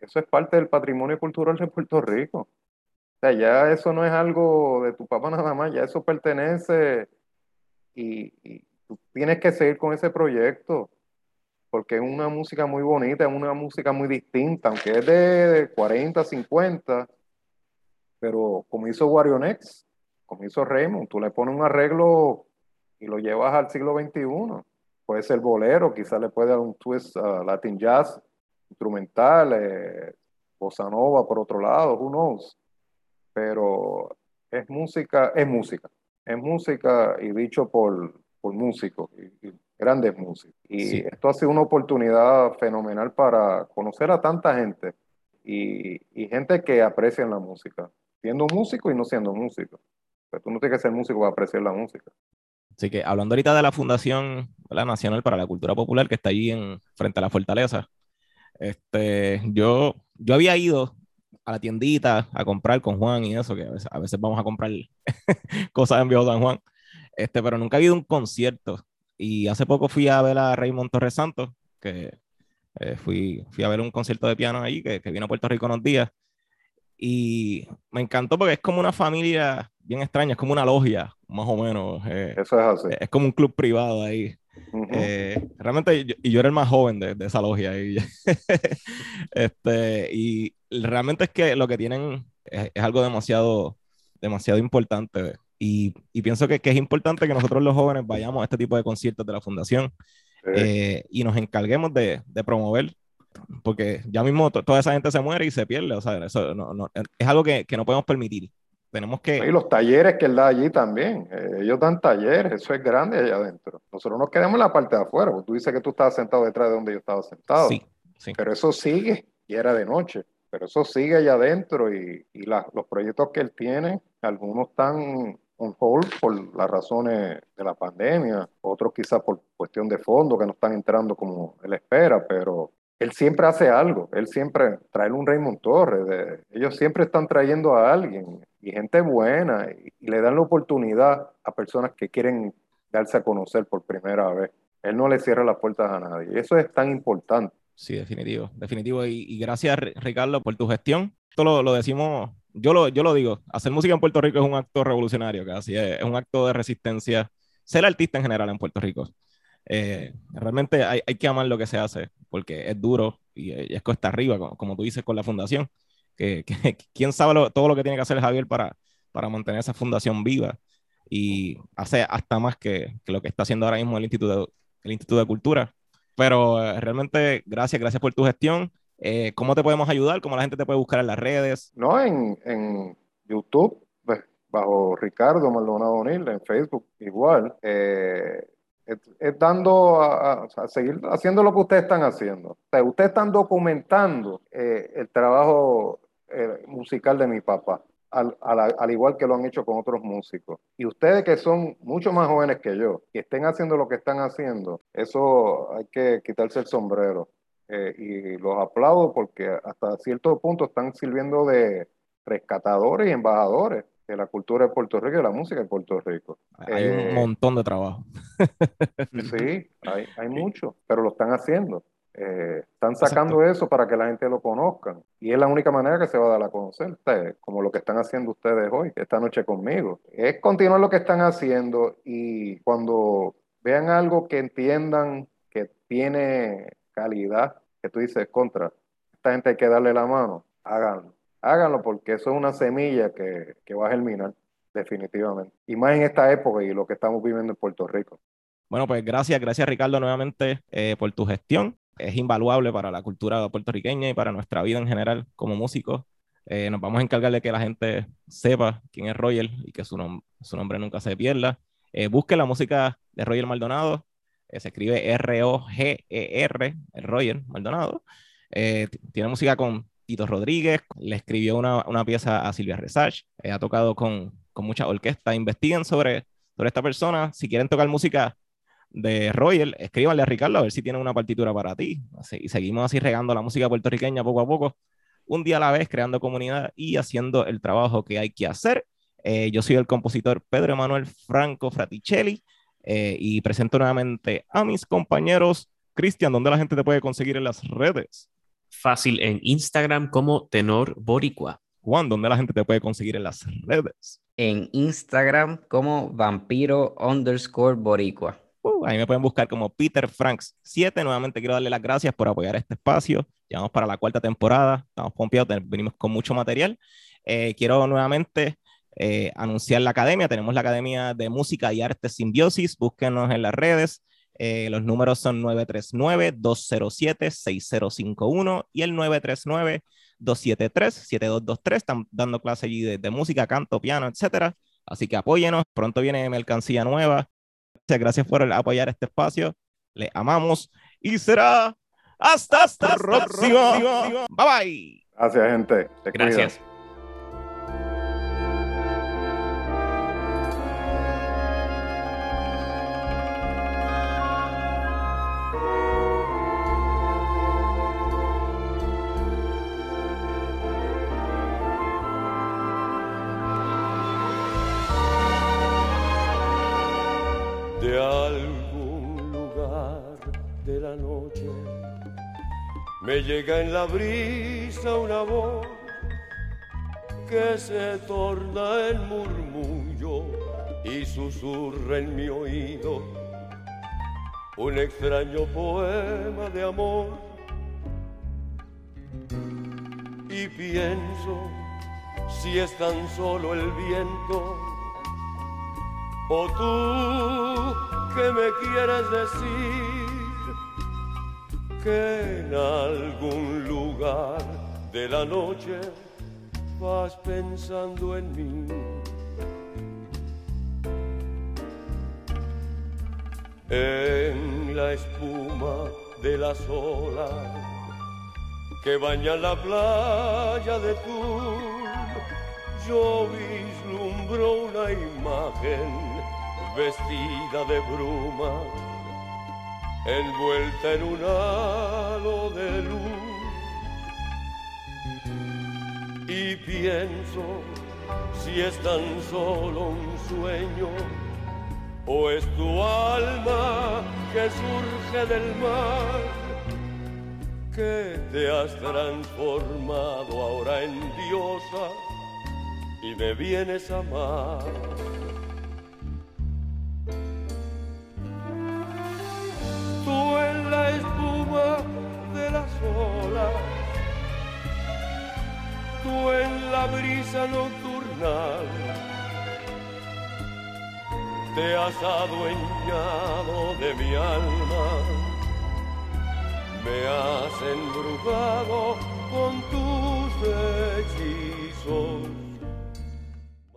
eso es parte del patrimonio cultural de Puerto Rico. O sea, ya eso no es algo de tu papá nada más, ya eso pertenece y, tienes que seguir con ese proyecto, porque es una música muy bonita, es una música muy distinta, aunque es de 40, 50, pero como hizo Wario Next, como hizo Raymond, tú le pones un arreglo y lo llevas al siglo XXI. Puede ser bolero, quizás le puede dar un twist a Latin jazz, instrumental, eh, bossa nova por otro lado, who knows. Pero es música, es música, es música y dicho por, por músicos, y, y grandes músicos. Y Sí. esto ha sido una oportunidad fenomenal para conocer a tanta gente y, y gente que aprecia la música, siendo músico y no siendo músico. Pero tú no tienes que ser músico para apreciar la música. Así que hablando ahorita de la Fundación ¿verdad? Nacional para la Cultura Popular, que está allí en, frente a la Fortaleza, este, yo, yo había ido a la tiendita a comprar con Juan y eso, que a veces, a veces vamos a comprar cosas en Viejo San Juan, este, pero nunca he ido a un concierto. Y hace poco fui a ver a Raymond Torres Santos, que eh, fui, fui a ver un concierto de piano ahí, que, que vino a Puerto Rico unos días. Y me encantó porque es como una familia bien extraña, es como una logia, más o menos. eh, Eso es así. es como un club privado ahí. Ujú. Eh, realmente, yo, y yo era el más joven de, de esa logia. Y, este, y realmente es que lo que tienen es, es algo demasiado, demasiado importante. Y, y pienso que, que es importante que nosotros los jóvenes vayamos a este tipo de conciertos de la fundación Sí. eh, y nos encarguemos de, de promover, porque ya mismo to- toda esa gente se muere y se pierde. O sea, eso no- no- es algo que, que no podemos permitir. Tenemos Y que... los talleres que él da allí también. eh, ellos dan talleres, eso es grande allá adentro. Nosotros nos quedamos en la parte de afuera, porque tú dices que tú estabas sentado detrás de donde yo estaba sentado. Sí, sí. Pero eso sigue, y era de noche, pero eso sigue allá adentro y, y la- los proyectos que él tiene, algunos están on hold por las razones de la pandemia, otros quizás por cuestión de fondo que no están entrando como él espera, pero él siempre hace algo, él siempre trae un Raymond Torres, ellos siempre están trayendo a alguien y gente buena y, le dan la oportunidad a personas que quieren darse a conocer por primera vez. Él no le cierra las puertas a nadie eso es tan importante. Sí, definitivo, definitivo. Y, gracias, Ri- Ricardo, por tu gestión. Esto lo, decimos, yo lo, yo lo digo, hacer música en Puerto Rico es un acto revolucionario, casi es un acto de resistencia. Ser artista en general en Puerto Rico. Eh, realmente hay, hay que amar lo que se hace, porque es duro y, y es cuesta arriba, como, como tú dices con la fundación. Que, que- quién sabe lo- todo lo que tiene que hacer Javier para, para mantener esa fundación viva y hace hasta más que, que lo que está haciendo ahora mismo el Instituto, el Instituto de Cultura. Pero eh, realmente, gracias, gracias por tu gestión. Eh, ¿Cómo te podemos ayudar? ¿Cómo la gente te puede buscar en las redes? No, en, en YouTube, pues, bajo Ricardo Maldonado O'Neill en Facebook, igual. Eh, es, dando a, seguir haciendo lo que ustedes están haciendo. ustedes están documentando eh, el trabajo eh, musical de mi papá, al, al, igual que lo han hecho con otros músicos. Y ustedes que son mucho más jóvenes que yo, que estén haciendo lo que están haciendo, eso hay que quitarse el sombrero. Eh, y los aplaudo porque hasta cierto punto están sirviendo de rescatadores y embajadores de la cultura de Puerto Rico y de la música de Puerto Rico. Hay un eh, montón de trabajo. sí, hay, hay mucho, pero lo están haciendo. Eh, están sacando eso para que la gente lo conozca. Y es la única manera que se va a dar a conocer, como lo que están haciendo ustedes hoy, esta noche conmigo. Es continuar lo que están haciendo y cuando vean algo que entiendan que tiene calidad, que tú dices, contra, esta gente hay que darle la mano, háganlo. Háganlo porque eso es una semilla que, que va a germinar definitivamente. Y más en esta época y lo que estamos viviendo en Puerto Rico. Bueno, pues gracias, gracias Ricardo nuevamente eh, por tu gestión. Es invaluable para la cultura puertorriqueña y para nuestra vida en general como músicos. Eh, nos vamos a encargar de que la gente sepa quién es Roger y que su, su nombre nunca se pierda. Eh, busque la música de Roger Maldonado se escribe R-O-G-E-R, el Roger Maldonado. Tiene música con Tito Rodríguez, le escribió una, una pieza a Silvia Resach, eh, ha tocado con, con muchas orquestas. Investiguen sobre, sobre esta persona. Si quieren tocar música de Roger, escríbanle a Ricardo a ver si tiene una partitura para ti. y seguimos así regando la música puertorriqueña poco a poco, un día a la vez, creando comunidad y haciendo el trabajo que hay que hacer. yo soy el compositor Pedro Emanuel Franco Fraticelli. Eh, y presento nuevamente a mis compañeros. Cristian, ¿dónde la gente te puede conseguir en las redes? Fácil en Instagram como Tenor Boricua. Juan, ¿dónde la gente te puede conseguir en las redes? En Instagram como Vampiro underscore Boricua. Uh, ahí me pueden buscar como Peter Franks 7. Nuevamente quiero darle las gracias por apoyar este espacio. Ya vamos para la cuarta temporada. Estamos pompeados, venimos con mucho material. Eh, quiero nuevamente eh, anunciar la academia. Tenemos la Academia de Música y Artes Simbiosis. Búsquenos en las redes. Eh, los números son 939-207-6051 y el 939-273-7223. Están dando clase allí de, música, canto, piano, etcétera. Así que apóyenos. Pronto viene mercancía nueva. Muchas gracias por apoyar este espacio. Le amamos y será hasta, hasta, próximo. Bye bye. Gracias, gente. gracias. Me llega en la brisa una voz que se torna en murmullo y susurra en mi oído un extraño poema de amor. Y pienso si es tan solo el viento o tú que me quieres decir que en algún lugar de la noche vas pensando en mí. En la espuma de las olas que baña la playa de tu yo vislumbro una imagen vestida de bruma envuelta en un halo de luz. Y pienso si es tan solo un sueño o es tu alma que surge del mar, que te has transformado ahora en diosa y me vienes a amar. De las olas, tú en la brisa nocturnal te has adueñado de mi alma, me has embrujado con tus hechizos